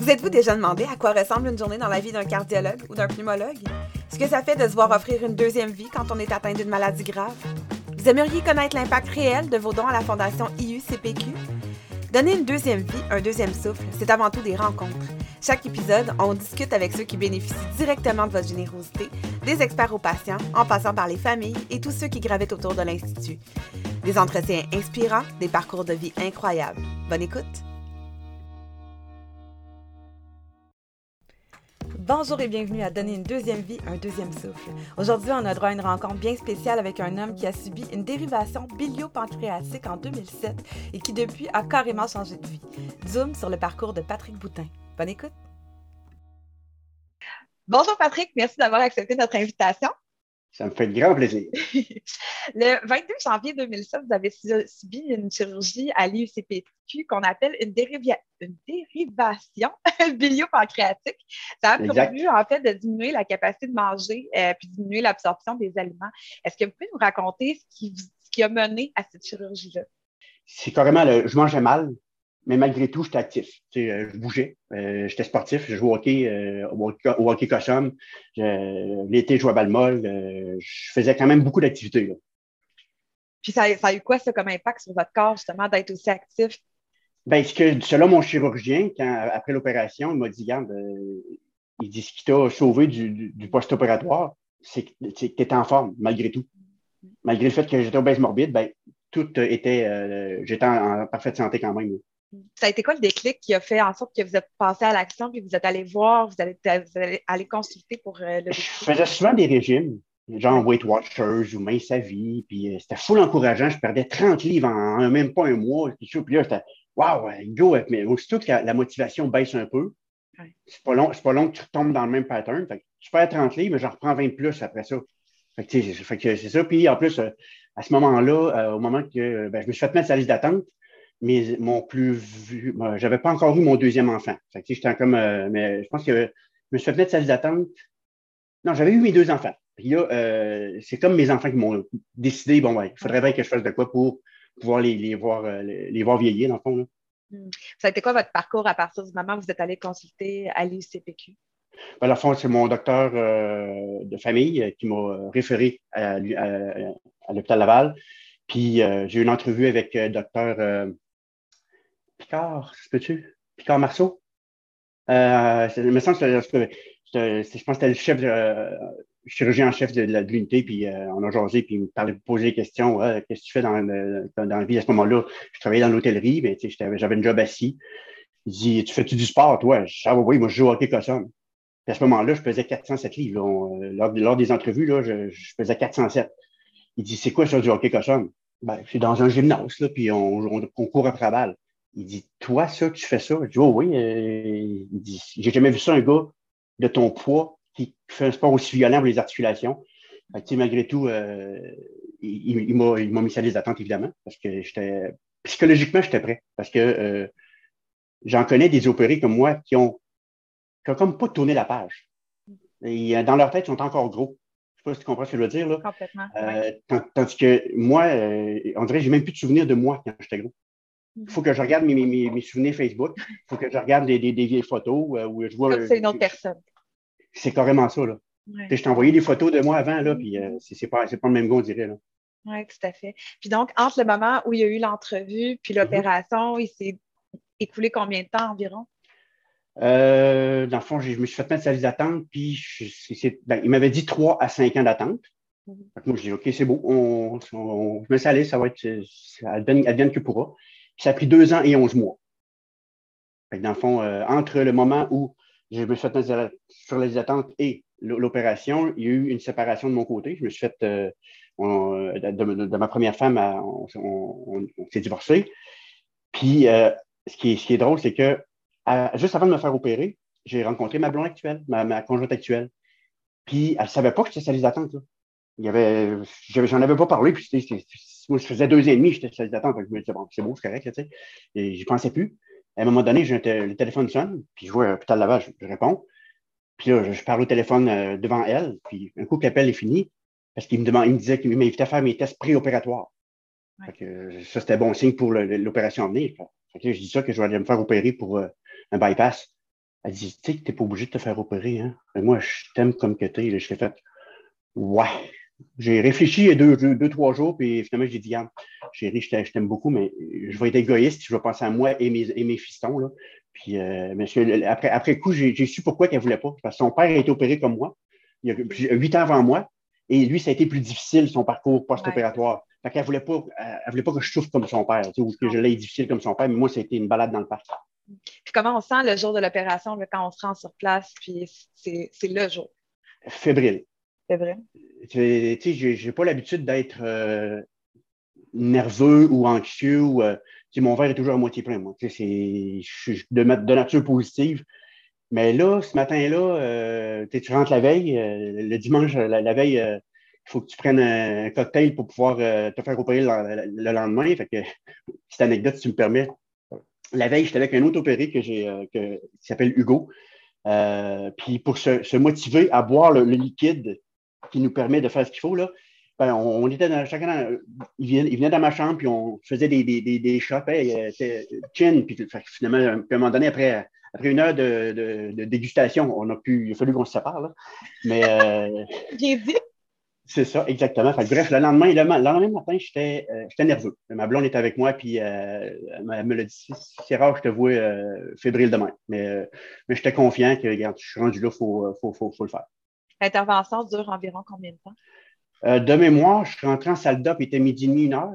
Vous êtes-vous déjà demandé à quoi ressemble une journée dans la vie d'un cardiologue ou d'un pneumologue? Ce que ça fait de se voir offrir une deuxième vie quand on est atteint d'une maladie grave? Vous aimeriez connaître l'impact réel de vos dons à la Fondation IUCPQ? Donner une deuxième vie, un deuxième souffle, c'est avant tout des rencontres. Chaque épisode, on discute avec ceux qui bénéficient directement de votre générosité, des experts aux patients, en passant par les familles et tous ceux qui gravitent autour de l'Institut. Des entretiens inspirants, des parcours de vie incroyables. Bonne écoute! Bonjour et bienvenue à Donner une deuxième vie, un deuxième souffle. Aujourd'hui, on a droit à une rencontre bien spéciale avec un homme qui a subi une dérivation biliopancréatique en 2007 et qui depuis a carrément changé de vie. Zoom sur le parcours de Patrick Boutin. Bonne écoute. Bonjour Patrick, merci d'avoir accepté notre invitation. Ça me fait grand plaisir. le 22 janvier 2007, vous avez subi une chirurgie à l'IUCPQ qu'on appelle une, une dérivation biliopancréatique. Ça a permis en fait de diminuer la capacité de manger et euh, puis diminuer l'absorption des aliments. Est-ce que vous pouvez nous raconter ce qui, ce qui a mené à cette chirurgie-là? C'est carrément le, je mangeais mal, mais malgré tout, j'étais actif. Euh, je bougeais, euh, j'étais sportif, je jouais au hockey, euh, au, hockey cochon. L'été, je jouais à balle molle. je faisais quand même beaucoup d'activités. Puis ça, a eu quoi, ça, comme impact sur votre corps, justement, d'être aussi actif? Bien, ce que, selon mon chirurgien, quand, après l'opération, il m'a dit, regarde, il dit, ce qui t'a sauvé du, post-opératoire, c'est que tu étais en forme, malgré tout. Malgré le fait que j'étais obèse morbide, ben, tout était, j'étais en, parfaite santé quand même. Ça a été quoi le déclic qui a fait en sorte que vous êtes passé à l'action puis vous êtes allé voir, vous allez, aller consulter pour euh, le. Je faisais souvent des régimes, genre Weight Watchers ou Mince à vie, puis euh, c'était full encourageant. Je perdais 30 livres en, même pas un mois. Puis, là, j'étais Waouh, go! Mais aussitôt que la, motivation baisse un peu, c'est pas long, pas long que tu retombes dans le même pattern. Fait je perds 30 livres, mais j'en reprends 20 plus après ça. Fait que, c'est ça. Puis en plus, euh, à ce moment-là, au moment que ben, je me suis fait mettre sur la liste d'attente, mais mon plus vu, j'avais pas encore eu mon deuxième enfant. Fait que, j'étais comme, euh, mais je pense que je me suis fait venir de salle d'attente. Non, j'avais eu mes deux enfants. Puis là, euh, c'est comme mes enfants qui m'ont décidé, bon, ouais, il faudrait bien que je fasse de quoi pour pouvoir les, les voir, euh, les, voir vieillir, dans le fond. Là. Hmm. Ça a été quoi votre parcours à partir du moment où vous êtes allé consulter à l'ICPQ? Ben, dans le fond, c'est mon docteur de famille qui m'a référé à, à, l'hôpital Laval. Puis j'ai eu une entrevue avec le docteur Picard, peux-tu? Picard Marceau? Euh, il me semble que je pense que c'était le chef euh, chirurgien en chef de, l'unité, puis euh, on a jasé, puis il me parlait, poser des questions. Qu'est-ce que tu fais dans, dans, la vie à ce moment-là? Je travaillais dans l'hôtellerie, mais j'avais un job assis. Il dit Tu fais-tu du sport, toi? Je Ah oui, moi je joue au hockey cochon. à ce moment-là, je pesais 407 livres. lors, des entrevues, là, je, je pesais 407. Il dit C'est quoi ça du hockey cochon? Ben, c'est dans un gymnase, là, puis on, on, court après la balle. Il dit, toi, ça, tu fais ça? Je dis, oh oui. Euh, il dit, j'ai jamais vu ça, un gars de ton poids qui fait un sport aussi violent pour les articulations. malgré tout, euh, il, il m'a mis ça les attentes, évidemment, parce que j'étais psychologiquement, j'étais prêt. Parce que euh, j'en connais des opérés comme moi qui ont, qui ont comme pas tourné la page. Et dans leur tête, ils sont encore gros. Je sais pas si tu comprends ce que je veux dire. Là. Complètement. Tandis que moi, on dirait que j'ai même plus de souvenirs de moi quand j'étais gros. Il faut que je regarde mes, mes, mes souvenirs Facebook. Il faut que je regarde des, des, vieilles photos euh, où je vois. C'est une autre personne. C'est carrément ça. Là. Je t'ai envoyé des photos de moi avant, là, puis euh, c'est pas, pas le même goût, on dirait. Oui, tout à fait. Puis donc, entre le moment où il y a eu l'entrevue puis mm-hmm. l'opération, il s'est écoulé combien de temps environ? Euh, dans le fond, je me suis fait mettre sa liste d'attente, puis ben, il m'avait dit 3 à 5 ans d'attente. Mm-hmm. Moi, je dis, OK, c'est beau, on, on, je me ça ça va être, elle devienne que pourra ça a pris deux ans et onze mois. dans le fond, euh, entre le moment où je me suis fait sur les attentes et l'opération, il y a eu une séparation de mon côté. Je me suis fait, euh, de, ma première femme, on, s'est divorcé. Puis, euh, ce, qui est, drôle, c'est que juste avant de me faire opérer, j'ai rencontré ma blonde actuelle, ma, conjointe actuelle. Puis, elle ne savait pas que j'étais sur les attentes. Il y avait, j'en avais pas parlé, puis moi, je faisais deux et demi, j'étais sur les attentes. Je me disais, bon, c'est beau, c'est correct, tu sais. Et j'y pensais plus. À un moment donné, le téléphone sonne, puis je vois un putain de lavage, je réponds. Puis là, je, parle au téléphone euh, devant elle, puis un coup que l'appel est fini, parce qu'il me, demande, il me disait qu'il m'invitait à faire mes tests préopératoires. ça, c'était bon signe pour l'opération à venir. je dis ça que je vais aller me faire opérer pour euh, un bypass. Elle dit, tu sais que tu n'es pas obligé de te faire opérer, hein? moi, je t'aime comme que tu es. Je t'ai fait, ouais. J'ai réfléchi deux, deux, trois jours, puis finalement, j'ai dit, chérie, je t'aime beaucoup, mais je vais être égoïste, je vais penser à moi et mes, et mes fistons. Là. Puis, euh, après, après coup, j'ai su pourquoi qu'elle ne voulait pas. Parce que son père a été opéré comme moi, il y a huit ans avant moi, et lui, ça a été plus difficile, son parcours post-opératoire. Fait qu'elle voulait pas, elle voulait pas que je souffre comme son père, ou que je l'aie difficile comme son père, mais moi, ça a été une balade dans le parc. Puis comment on sent le jour de l'opération, quand on se rend sur place, puis c'est le jour? Fébrile. Fébrile. Tu sais, j'ai pas l'habitude d'être euh, nerveux ou anxieux. Euh, mon verre est toujours à moitié plein, moi. Je suis de, nature positive. Mais là, ce matin-là, euh, tu rentres la veille, le dimanche, la, veille, il faut que tu prennes un, cocktail pour pouvoir te faire opérer le, lendemain. Fait que, cette anecdote, si tu me permets, la veille, j'étais avec un autre opéré que j'ai, qui s'appelle Hugo. Puis pour se, motiver à boire le, liquide qui nous permet de faire ce qu'il faut, là, ben, on, était dans, chacun il, venait, dans ma chambre, puis on faisait des, des, des, des shots, hey, chin, puis finalement, à un moment donné, après, après une heure de, dégustation, on a pu, il a fallu qu'on se sépare. Là. Mais. Euh, J'ai dit. C'est ça, exactement. bref, le lendemain, le, lendemain matin, j'étais euh, nerveux. Ma blonde était avec moi, puis euh, elle me l'a dit c'est rare je te vois euh, fébrile demain. Mais, mais j'étais confiant que, regarde, je suis rendu là, il faut, faut, faut, faut, le faire. L'intervention dure environ combien de temps? de mémoire, je suis rentré en salle d'op, il était midi et demi, une heure.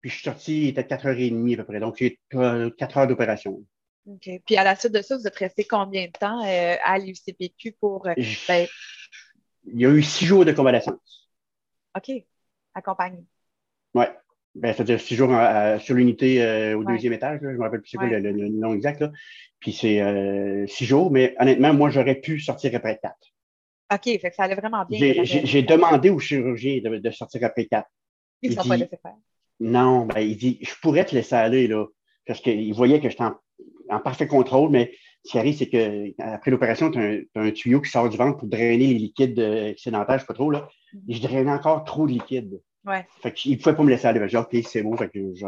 Puis je suis sorti, il était 4h30 à peu près. Donc, j'ai 4 heures d'opération. OK. Puis à la suite de ça, vous êtes resté combien de temps à l'UCPQ pour. Ben, il y a eu six jours de convalescence. OK. Accompagné. Oui. Ben, C'est-à-dire six jours sur l'unité euh, au deuxième étage. Je ne me rappelle plus c'est quoi le, nom exact. Là. Puis c'est euh, six jours, mais honnêtement, moi, j'aurais pu sortir après quatre. OK, fait que ça allait vraiment bien. J'ai demandé au chirurgien de, sortir après quatre. Ils ne sont pas laissés faire. Non, ben, il dit Je pourrais te laisser aller, là. Parce qu'il voyait que j'étais en, parfait contrôle, mais ce qui arrive, c'est qu'après l'opération, tu as, un tuyau qui sort du ventre pour drainer les liquides excédentaires, je ne sais pas trop. Là. Et je drainais encore trop de liquide. Ouais. Fait qu'il ne pouvait pas me laisser aller. J'ai OK, c'est bon.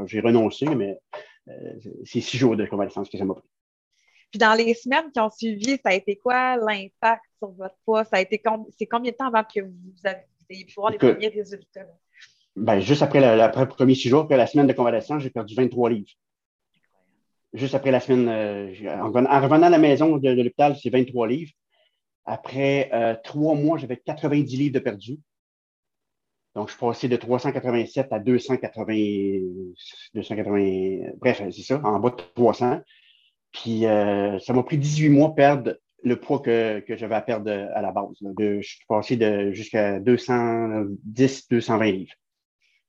j'ai renoncé, mais euh, c'est six jours de convalescence que ça m'a pris. Puis dans les semaines qui ont suivi, ça a été quoi l'impact sur votre poids? Ça a été c'est combien de temps avant que vous ayez pu voir les premiers résultats? Ben, juste après, le premier six jours, après la semaine de convalescence, j'ai perdu 23 livres juste après la semaine, euh, en, revenant à la maison de, l'hôpital, c'est 23 livres. Après euh, trois mois, j'avais 90 livres de perdu. Donc, je suis passé de 387 à 280, 280 bref, c'est ça, en bas de 300. Puis, euh, ça m'a pris 18 mois perdre le poids que, j'avais à perdre à la base. je suis passé de jusqu'à 210, 220 livres.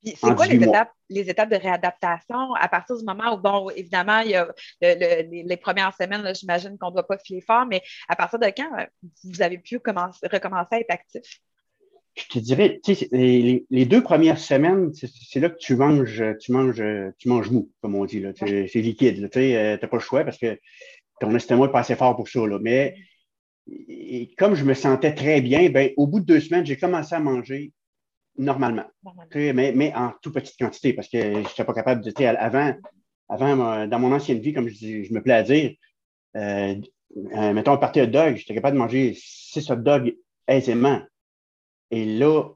C'est quoi les étapes, les étapes, de réadaptation à partir du moment où, bon, évidemment, il y a les, premières semaines, j'imagine qu'on ne doit pas filer fort, mais à partir de quand euh, vous avez pu commencer, recommencer à être actif? Je te dirais, tu sais, les, deux premières semaines, c'est là que tu manges, tu manges, tu manges mou, comme on dit. C'est liquide. Tu n'as pas le choix parce que ton estomac n'est pas assez fort pour ça. Là. Mais et comme je me sentais très bien, ben, au bout de deux semaines, j'ai commencé à manger Normalement. Mais, mais, en toute petite quantité, parce que je n'étais pas capable de. Avant, avant, dans mon ancienne vie, comme je, me plais à dire, euh, euh, mettons, un party hot dog, j'étais capable de manger six hot dogs aisément. Et là,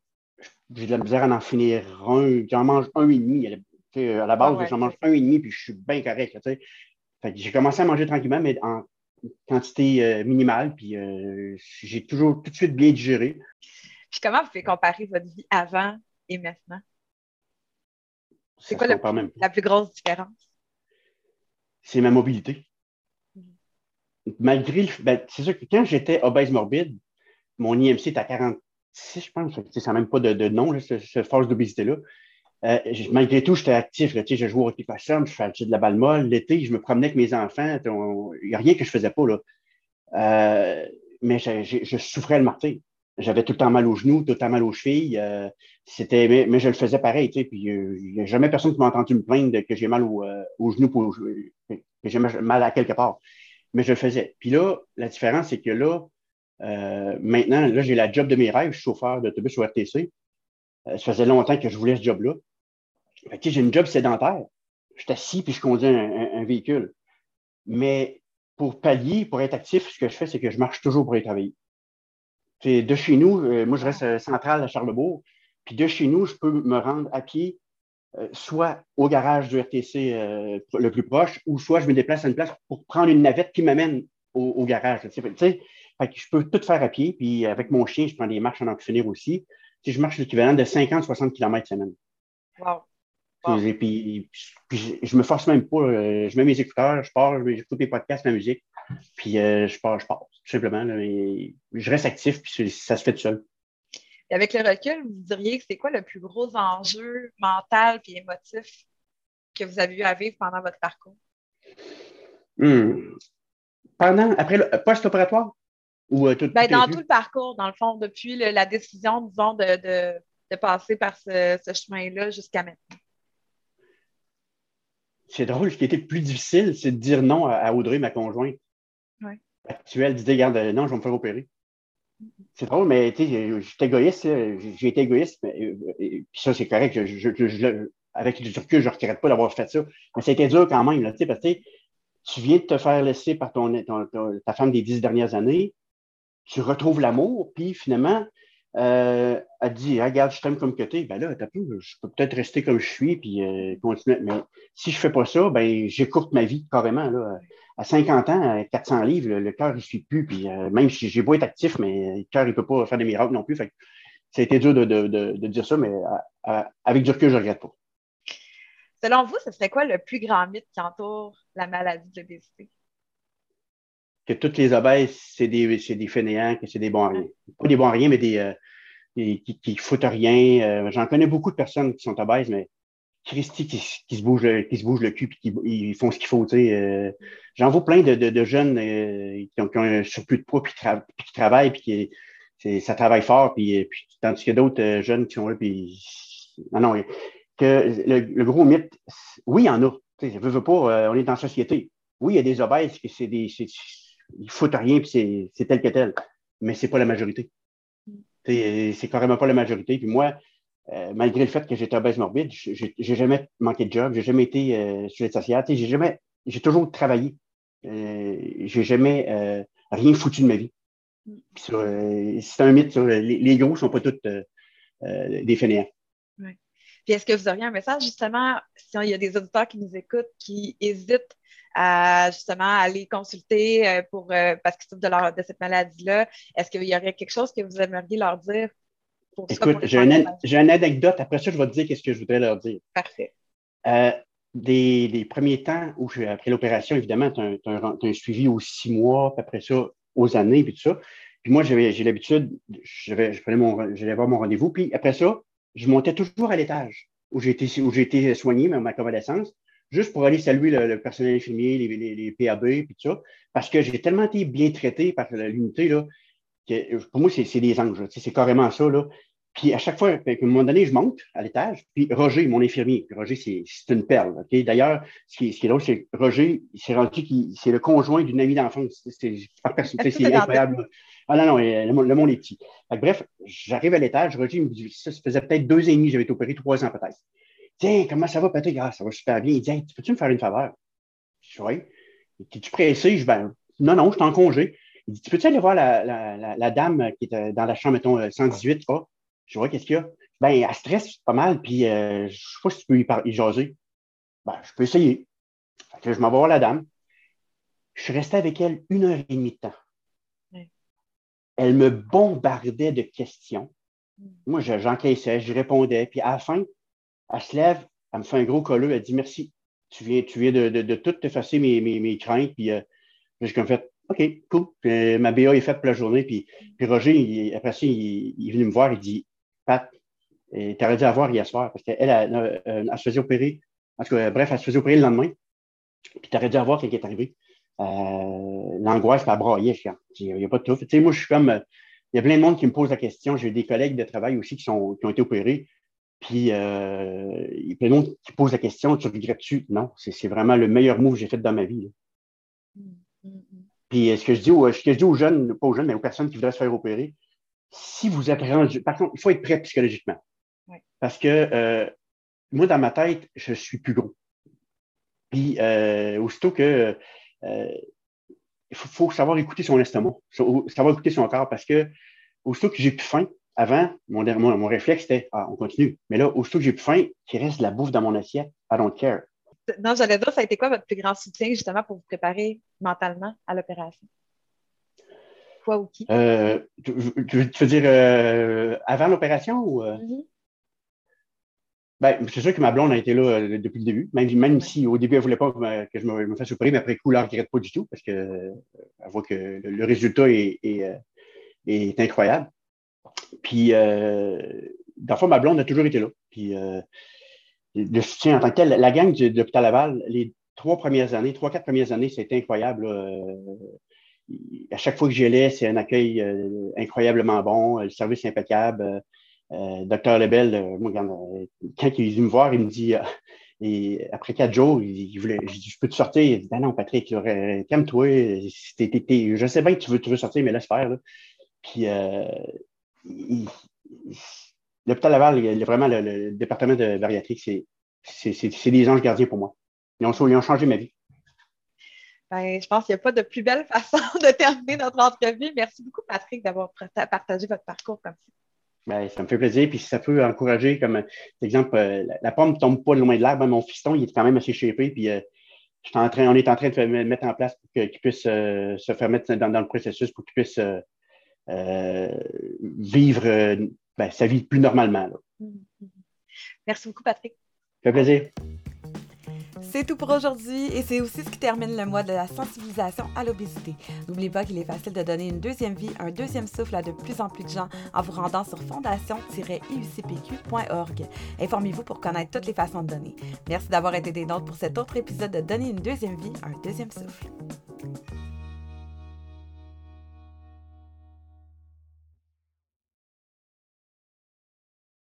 j'ai de la misère à en finir un. J'en mange un et demi. À la base, j'en mange un et demi, puis je suis bien correct. j'ai commencé à manger tranquillement, mais en quantité euh, minimale, puis j'ai toujours tout de suite bien digéré. Puis comment vous pouvez comparer votre vie avant et maintenant? C'est quoi la plus grosse différence? C'est ma mobilité. Mm-hmm. Malgré le. Ben, c'est sûr que quand j'étais obèse morbide, mon IMC était à 46, je pense. Ça n'a même pas de, nom, cette force d'obésité-là. Euh, malgré tout, j'étais actif. je jouais au hockey je faisais de la balle molle. L'été, je me promenais avec mes enfants. Il n'y a rien que je ne faisais pas. Là. Euh, mais je, souffrais le martyr j'avais tout le temps mal aux genoux, tout le temps mal aux chevilles. Euh, mais, je le faisais pareil. Puis il n'y a jamais personne qui m'a entendu me plaindre que j'ai mal aux genoux, pour, que j'ai mal à quelque part. Mais je le faisais. Puis là, la différence, c'est que là, maintenant, là, j'ai la job de mes rêves, je suis chauffeur d'autobus au RTC. ça faisait longtemps que je voulais ce job-là. j'ai une job sédentaire. Je suis assis puis je conduis un, véhicule. Mais pour pallier, pour être actif, ce que je fais, c'est que je marche toujours pour aller travailler. de chez nous, euh, moi, je reste central à Charlebourg, puis de chez nous, je peux me rendre à pied, soit au garage du RTC le plus proche, ou soit je me déplace à une place pour prendre une navette qui m'amène au, garage. Tu sais, je peux tout faire à pied, puis avec mon chien, je prends des marches en oxynaire aussi. Je marche l'équivalent de 50-60 km semaine. Wow. Et puis, je me force même pas. Euh, je mets mes écouteurs, je pars, j'écoute mes podcasts, ma musique, puis euh, je pars, je pars, tout simplement. je reste actif, puis ça se fait tout seul. Et avec le recul, vous diriez que c'est quoi le plus gros enjeu mental et émotif que vous avez eu à vivre pendant votre parcours? Hmm. Pendant, après le post-opératoire? Ou, euh, ben, dans tout le parcours, dans le fond, depuis la décision, disons, de, passer par ce chemin-là jusqu'à maintenant c'est drôle, ce qui était plus difficile, c'est de dire non à, Audrey, ma conjointe actuelle, de dire, regarde, euh, non, je vais me faire opérer. C'est drôle, mais tu sais, j'étais égoïste, j'ai été égoïste, mais, euh, puis ça, c'est correct. avec du recul, je ne regrette pas d'avoir fait ça. Mais été dur quand même, là, parce que tu viens de te faire laisser par ton, ta femme des dix dernières années, tu retrouves l'amour, puis finalement, euh, elle dit Regarde, je t'aime comme que tu es. Ben là, je peux peut-être rester comme je suis puis euh, continuer. Mais si je fais pas ça, ben j'écourte ma vie carrément. Là. À 50 ans, à 400 livres, le, cœur, il ne suit plus. Puis euh, même si j'ai beau être actif, mais le cœur, il ne peut pas faire des miracles non plus. Fait ça a été dur de, dire ça, mais avec du recul, je ne regrette pas. Selon vous, ce serait quoi le plus grand mythe qui entoure la maladie de l'obésité? Que toutes les obèses, c'est des, des fainéants, que c'est des bons rien. Pas des bons à rien, mais des, euh, qui, qui foutent rien. Euh, j'en connais beaucoup de personnes qui sont obèses, mais Christy qui, qui, se bouge le, qui se bouge le cul et qui ils font ce qu'il faut. Euh, J'en vois plein de, de, jeunes qui ont, qui, ont, un surplus de poids puis qui, travaillent puis qui ça travaille fort. Puis, puis tandis qu'il y a d'autres jeunes qui sont là. Puis, non, non, que le, gros mythe, oui, il y en a. Je veux, veux pas, on est la société. Oui, il y a des obèses, que c'est des, ils foutent rien, puis c'est tel que tel. Mais c'est pas la majorité. Mm. C'est carrément pas la majorité. Puis moi, euh, malgré le fait que j'étais obèse morbide, j'ai jamais manqué de job, j'ai jamais été euh, sur les sociale, j'ai jamais, j'ai toujours travaillé. Euh, j'ai jamais euh, rien foutu de ma vie. Mm. C'est un mythe. les, les, gros sont pas tous des fainéants. Puis est-ce que vous auriez un message justement, s'il y a des auditeurs qui nous écoutent, qui hésitent à justement aller consulter euh, pour, euh, parce qu'ils souffrent de, de cette maladie-là. Est-ce qu'il y aurait quelque chose que vous aimeriez leur dire? Pour Écoute, j'ai une, anecdote. Après ça, je vais te dire qu'est-ce que je voudrais leur dire. Parfait. Euh, des, premiers temps où, après l'opération, évidemment, tu as, un suivi aux six mois, puis après ça, aux années, puis tout ça. Puis moi, j'ai l'habitude, je, je prenais mon, j'allais voir mon rendez-vous, puis après ça, je montais toujours à l'étage où j'ai été, où j'ai été soigné, ma convalescence juste pour aller saluer le, personnel infirmier, les, les, PAB, puis tout ça, parce que j'ai tellement été bien traité par l'unité, là, que pour moi, c'est des anges, c'est carrément ça, là. Puis à chaque fois, à un moment donné, je monte à l'étage, puis Roger, mon infirmier, puis Roger, c'est une perle. ok? D'ailleurs, ce qui, ce qui est drôle, c'est que Roger, il s'est rendu qu'il c'est le conjoint d'une amie d'enfance. C'est incroyable. Ah non, non, le, monde est petit. bref, j'arrive à l'étage, Roger me dit, ça, ça faisait peut-être deux ans et demi, j'avais été opéré trois ans peut-être. Tiens, comment ça va, Patrick? Ah, ça va super bien. Il dit, hey, peux-tu me faire une faveur? Je dis, oui. Es-tu pressé? Je dis, ben, non, non, je suis en congé. Il dit, peux-tu aller voir la, la, la, dame qui est dans la chambre, mettons, 118, pas? Je vois, qu'est-ce qu'il y a? Ben, elle stresse pas mal, puis euh, je ne sais pas si tu peux y, y jaser. Ben, je peux essayer. Fait je m'en vais voir la dame. Je suis resté avec elle une heure et demie de temps. Elle me bombardait de questions. Mm. Moi, j'encaissais, je répondais. Puis à la fin, elle se lève, elle me fait un gros colleux, elle dit merci. Tu viens, tu viens de, tout effacer mes, mes, craintes. Puis euh, j'ai comme fait OK, cool. Euh, ma BA est faite pour la journée. Puis, Roger, après ça, il, est venu me voir, il dit Pat, tu aurais dû avoir hier soir parce qu'elle, elle, elle, se faisait opérer. En tout cas, bref, elle se faisait opérer le lendemain. Puis tu aurais dû avoir quand il est arrivé. Euh, L'angoisse, elle braillait. Il n'y a pas de tout. Tu sais, moi, je suis comme. Il y a plein de monde qui me pose la question. J'ai des collègues de travail aussi qui, sont, qui ont été opérés. Puis, euh, il y a plein d'autres qui posent la question, tu regrettes-tu? Non, c'est vraiment le meilleur move que j'ai fait dans ma vie. Puis, euh, ce que, je dis aux, ce que je dis aux jeunes, pas aux jeunes, mais aux personnes qui voudraient se faire opérer, si vous êtes rendu, par contre, il faut être prêt psychologiquement. Parce que euh, moi, dans ma tête, je suis plus gros. Puis, aussitôt que il faut, savoir écouter son estomac, savoir écouter son corps parce que aussitôt que j'ai plus faim, avant, mon, mon, réflexe était Ah, on continue. Mais là, aussitôt que j'ai plus faim, qu'il reste de la bouffe dans mon assiette, I don't care. Non, j'allais dire, ça a été quoi votre plus grand soutien justement pour vous préparer mentalement à l'opération? Quoi ou qui? Euh, tu, veux dire euh, avant l'opération ou. Euh? Mm-hmm. Ben, c'est sûr que ma blonde a été là depuis le début, même, même si au début, elle ne voulait pas que je me, fasse opérer, mais après coup, elle ne regrette pas du tout parce qu'elle voit que le, résultat est, est, incroyable. Puis, euh, dans ma blonde a toujours été là. Puis, le soutien en tant que tel, la gang de l'hôpital Laval, les trois premières années, trois, quatre premières années, c'était incroyable. Euh, à chaque fois que j'y allais, c'est un accueil euh, incroyablement bon, le service impeccable. Euh, docteur Lebel, quand il venu me voir, il me dit, et après quatre jours, il, voulait, je peux te sortir? Il dit, ben non, Patrick, calme-toi, je sais bien que tu veux, tu veux sortir, mais laisse faire. Puis, l'hôpital Laval, il vraiment le, département de bariatrique, c'est des anges gardiens pour moi. Ils ont, ils ont changé ma vie. Ben, je pense qu'il n'y a pas de plus belle façon de terminer notre entrevue. Merci beaucoup, Patrick, d'avoir partagé votre parcours comme ça. Ben, ça me fait plaisir. Puis si ça peut encourager, comme exemple, euh, la, pomme ne tombe pas loin de l'arbre. Ben, mon fiston, il est quand même assez shapé. Puis euh, en train, on est en train de mettre en place pour qu'il puisse euh, se faire mettre dans, le processus pour qu'il puisse vivre ben, sa vie plus normalement. Merci beaucoup, Patrick. Ça fait plaisir. C'est tout pour aujourd'hui et c'est aussi ce qui termine le mois de la sensibilisation à l'obésité. N'oubliez pas qu'il est facile de donner une deuxième vie, un deuxième souffle à de plus en plus de gens en vous rendant sur fondation-iucpq.org. Informez-vous pour connaître toutes les façons de donner. Merci d'avoir été des nôtres pour cet autre épisode de Donner une deuxième vie, un deuxième souffle.